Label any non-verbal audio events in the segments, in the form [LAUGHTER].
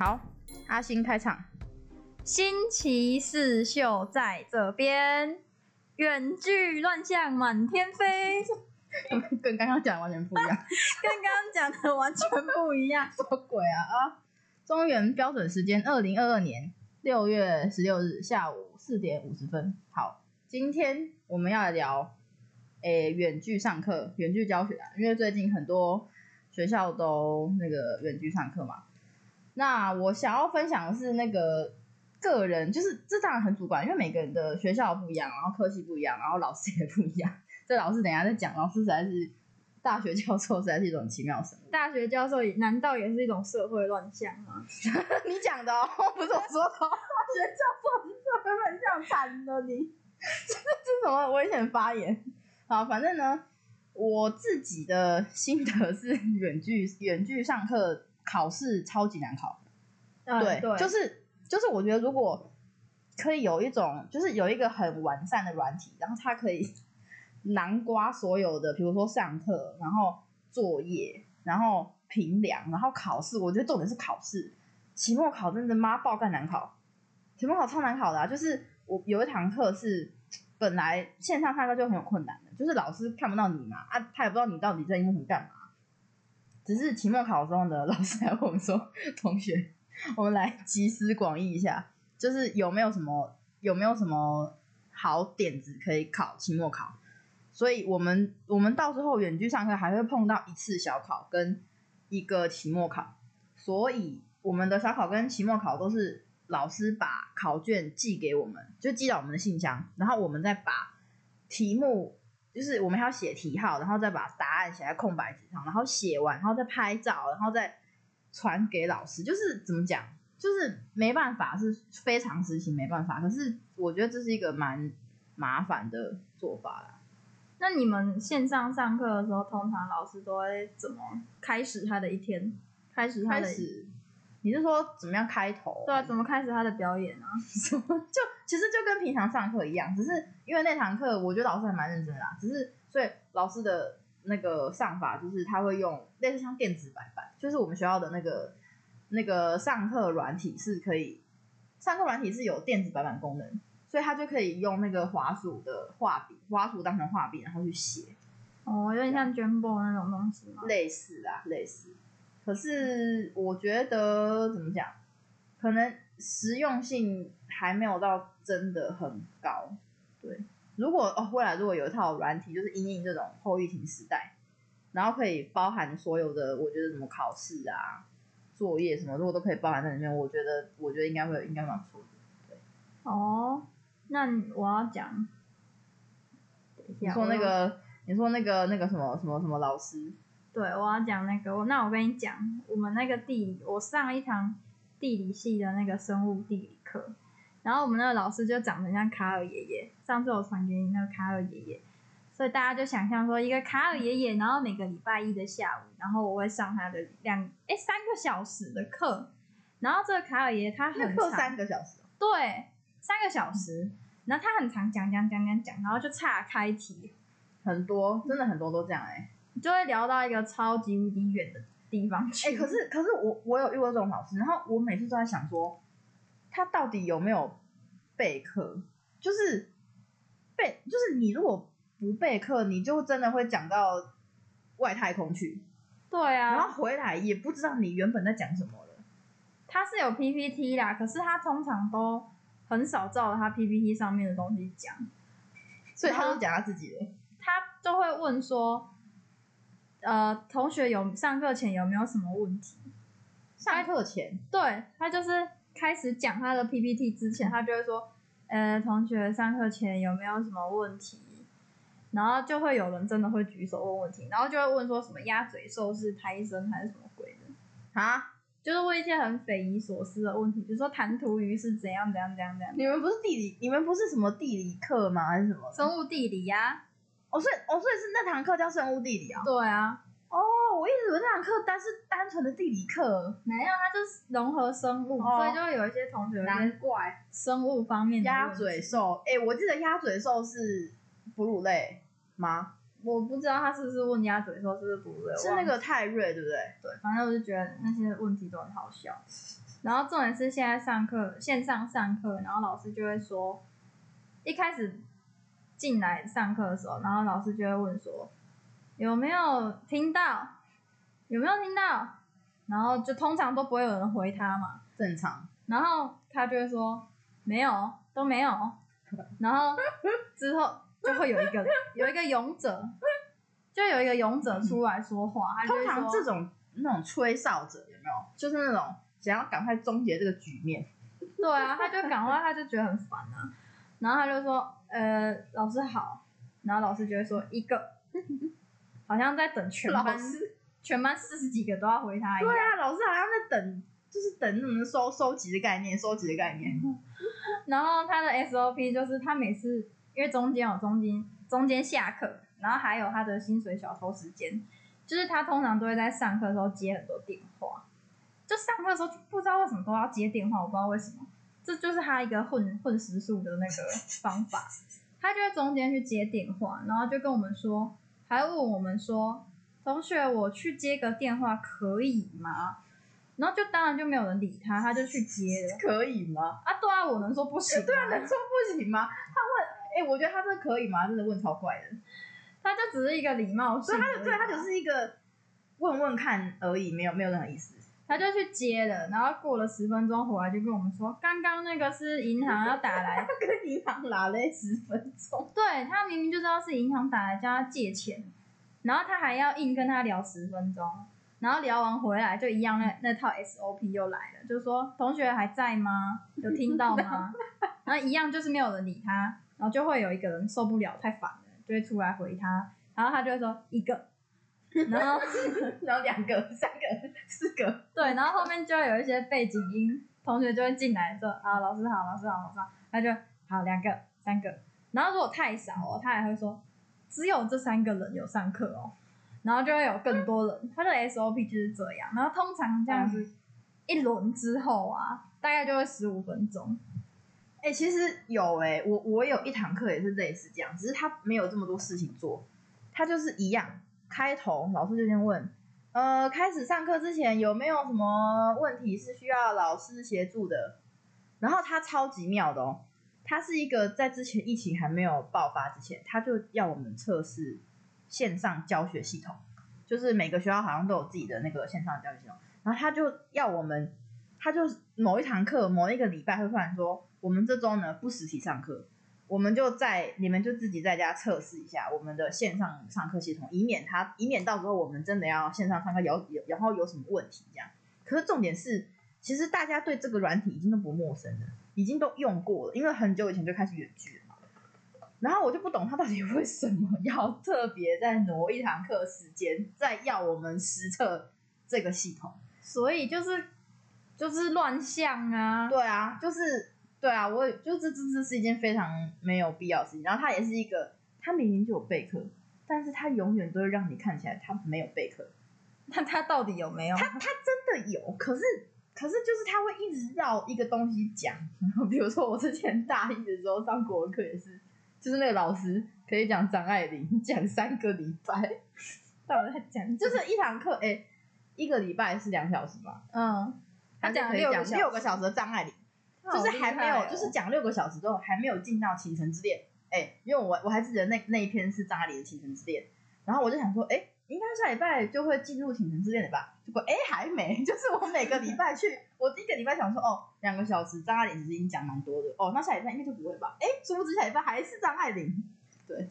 好，阿星开场。新奇四秀在这边，远距乱象满天飞，[LAUGHS] [LAUGHS] 跟刚刚讲的完全不一样，跟刚刚讲的完全不一样。什么鬼啊啊！中原标准时间二零二二年六月十六日下午四点五十分。好，今天我们要来聊，诶，远距上课、远距教学啊，因为最近很多学校都那个远距上课嘛。那我想要分享的是那个个人，就是这当然很主观，因为每个人的学校不一样，然后科系不一样，然后老师也不一样。这老师等一下再讲，老师实在是大学教授，实在是一种奇妙生物。大学教授难道也是一种社会乱象吗？[LAUGHS] 你讲的哦，不是我说的。大 [LAUGHS] 学教授是社会乱象，惨的你，[LAUGHS] 这是什么危险发言？好，反正呢，我自己的心得是远距远距上课考试超级难考。对，对，就是就是，我觉得如果可以有一种，就是有一个很完善的软体，然后它可以囊括所有的，比如说上课，然后作业，然后评量，然后考试。我觉得重点是考试，期末考真的妈爆干难考，期末考超难考的啊！就是我有一堂课是本来线上上课就很有困难的，就是老师看不到你嘛，啊，他也不知道你到底在荧幕干嘛。只是期末考中的，老师来问我们说，同学。我们来集思广益一下，就是有没有什么有没有什么好点子可以考期末考？所以我们我们到时候远距上课还会碰到一次小考跟一个期末考，所以我们的小考跟期末考都是老师把考卷寄给我们，就寄到我们的信箱，然后我们再把题目，就是我们要写题号，然后再把答案写在空白纸上，然后写完，然后再拍照，然后再。传给老师就是怎么讲，就是没办法，是非常时期没办法。可是我觉得这是一个蛮麻烦的做法啦。那你们线上上课的时候，通常老师都会怎么开始他的一天？开始他的，你是说怎么样开头？对啊，怎么开始他的表演啊？[LAUGHS] 什么？就其实就跟平常上课一样，只是因为那堂课我觉得老师还蛮认真的啦，只是所以老师的。那个上法就是他会用类似像电子白板，就是我们学校的那个那个上课软体是可以，上课软体是有电子白板功能，所以他就可以用那个滑鼠的画笔，滑鼠当成画笔，然后去写。哦，有点像 Jamboard 那种东西吗？类似啊，类似。可是我觉得怎么讲，可能实用性还没有到真的很高，对。如果哦，未来如果有一套软体，就是因应这种后疫情时代，然后可以包含所有的，我觉得什么考试啊、作业什么，如果都可以包含在里面，我觉得，我觉得应该会，应该蛮不错的。对。哦，那我要讲，你说那个，你说那个那个什么什么什么老师？对，我要讲那个，那我跟你讲，我们那个地理，我上一堂地理系的那个生物地理课。然后我们那个老师就长得像卡尔爷爷，上次我传给你那个卡尔爷爷，所以大家就想象说一个卡尔爷爷，然后每个礼拜一的下午，然后我会上他的两哎三个小时的课，然后这个卡尔爷爷他很长，三个小时，对，三个小时，然后他很长讲讲讲讲讲，然后就岔开题，很多真的很多都这样哎，就会聊到一个超级无敌远的地方去，哎，可是可是我我有遇过这种老师，然后我每次都在想说。他到底有没有备课？就是备，就是你如果不备课，你就真的会讲到外太空去。对啊，然后回来也不知道你原本在讲什么了。他是有 PPT 啦，可是他通常都很少照他 PPT 上面的东西讲，所以他都讲他自己的。他就会问说：“呃，同学有上课前有没有什么问题？”上课前，对他就是。开始讲他的 PPT 之前，他就会说：“呃，同学上课前有没有什么问题？”然后就会有人真的会举手问问题，然后就会问说什么鸭嘴兽是胎生还是什么鬼的啊？就是问一些很匪夷所思的问题，比如说弹涂鱼是怎样怎样怎样怎样。你们不是地理，你们不是什么地理课吗？还是什么生物地理呀？哦，所以哦，所以是那堂课叫生物地理啊？对啊。哦，我一直以为那堂课单是单纯的地理课，没有，它就是融合生物，所以就会有一些同学难怪生物方面鸭嘴兽。哎，我记得鸭嘴兽是哺乳类吗？我不知道他是不是问鸭嘴兽是不是哺乳类，是那个泰瑞对不对？对，反正我就觉得那些问题都很好笑。然后重点是现在上课线上上课，然后老师就会说，一开始进来上课的时候，然后老师就会问说有没有听到，有没有听到，然后就通常都不会有人回他嘛，正常。然后他就会说没有，都没有，然后之后 [LAUGHS] 就会有一个有一个勇者，就有一个勇者出来说话，他就会通常说这种那种吹哨者有没有？就是那种想要赶快终结这个局面。对啊，他就赶快，他就觉得很烦啊。然后他就说，呃，老师好。然后老师就会说一个，[LAUGHS] 好像在等全班全班四十几个都要回他一样。对啊，老师好像在等，就是等那种收收集的概念，收集的概念。[LAUGHS] 然后他的 SOP 就是他每次因为中间有中间中间下课，然后还有他的薪水小偷时间，就是他通常都会在上课的时候接很多电话。就上课的时候就不知道为什么都要接电话，我不知道为什么，这就是他一个混混时数的那个方法。他就在中间去接电话，然后就跟我们说，还问我们说，同学，我去接个电话可以吗？然后就当然就没有人理他，他就去接了。可以吗？啊，对啊，我能说不行吗？对啊，能说不行吗？他问，哎、我觉得他这可以吗？真的问超怪的。他就只是一个礼貌所以他就对他只是一个问问看而已，没有没有任何意思。他就去接了，然后过了十分钟回来就跟我们说，刚刚那个是银行要打来，他跟银行拉了十分钟，对他明明就知道是银行打来叫他借钱，然后他还要硬跟他聊十分钟，然后聊完回来就一样那那套 SOP 又来了，就是说同学还在吗？有听到吗？然后一样就是没有人理他，然后就会有一个人受不了太烦了，就会出来回他，然后他就会说一个，然后。[LAUGHS] 然后两个、三个、四个，对，然后后面就会有一些背景音，同学就会进来说啊，老师好，老师好，老师好，他就好两个、三个，然后如果太少哦，他还会说只有这三个人有上课哦，然后就会有更多人，他的 SOP 就是这样，然后通常这样子一轮之后啊，大概就会十五分钟，哎、其实有哎、我我有一堂课也是类似这样，只是他没有这么多事情做，他就是一样，开头老师就先问，呃，开始上课之前有没有什么问题是需要老师协助的？然后他超级妙的哦，他是一个在之前疫情还没有爆发之前，他就要我们测试线上教学系统，就是每个学校好像都有自己的那个线上教学系统，然后他就要我们，他就某一堂课某一个礼拜会突然说，我们这周呢不实体上课，我们就在你们就自己在家测试一下我们的线上上课系统，以免他以免到时候我们真的要线上上课有有然后有什么问题这样。可是重点是，其实大家对这个软体已经都不陌生了，已经都用过了，因为很久以前就开始远距了嘛。然后我就不懂他到底为什么 [LAUGHS] 要特别再挪一堂课时间，再要我们实测这个系统。所以就是就是乱象啊，对啊，就是对啊，我也就这这这是一件非常没有必要的事情。然后他也是一个，他明明就有备课，但是他永远都会让你看起来他没有备课。那他到底有没有？他他真的有，可是可是就是他会一直绕一个东西讲。然后比如说我之前大一的时候上国文课也是，就是那个老师可以讲张爱玲讲三个礼拜，到底在讲就是一堂课，哎、一个礼拜是两小时吧？嗯，他他讲六个小时的张爱玲。就是还没有，就是讲六个小时之后还没有进到《倾城之恋》。哎，因为我我还记得那那一篇是张爱玲的《倾城之恋》，然后我就想说，哎，应该下礼拜就会进入《倾城之恋》了吧？结果哎还没，[LAUGHS] 就是我每个礼拜去，我一个礼拜想说，哦，两个小时张爱玲其实已经讲蛮多的，哦，那下礼拜应该就不会吧？哎，殊不知下礼拜还是张爱玲，对，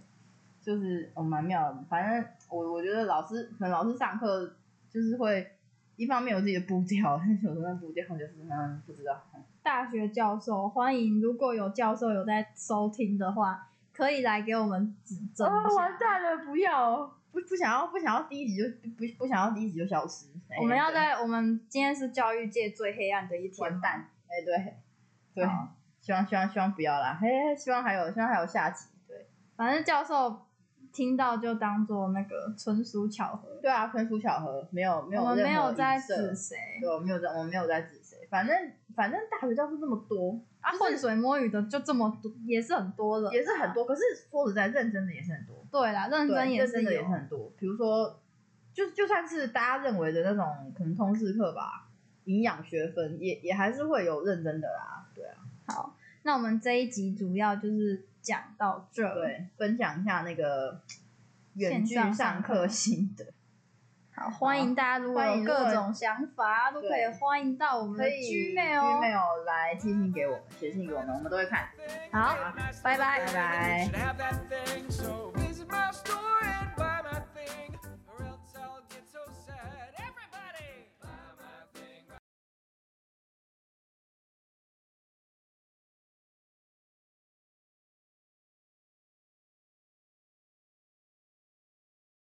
就是哦蛮妙的。反正我我觉得老师可能老师上课就是会一方面有自己的步调，但 [LAUGHS] 是有时候那步调就是嗯不知道。大学教授欢迎，如果有教授有在收听的话，可以来给我们指正一哦，下。完蛋了！不要，不不想要，不想要第一集就不不想要第一集就消失。哎我们要在我们今天是教育界最黑暗的一天，完蛋。哎，对对，希望希望希望不要啦。嘿，希望还有希望还有下集。对反正教授听到就当做那个纯属巧合，对啊，纯属巧合，没有没有我们没有在指谁对，我没有在，我没有在指谁。反正反正大学教授这么多，啊，浑水摸鱼的就这么多，也是很多的，也是很多。可是说实在，认真的也是很多。对啦，认，真的也是，很多。比如说，就就算是大家认为的那种可能通识课吧，营养学分，也也还是会有认真的啦。对啊，好，那我们这一集主要就是讲到这。对，分享一下那个远距上课心得。好，欢迎大家如果有欢迎各种想法，都可以欢迎到我们的可以 Gmail 哦。Gmail 来寄信给我们，写信给我们，我们都会看。好，拜拜拜拜。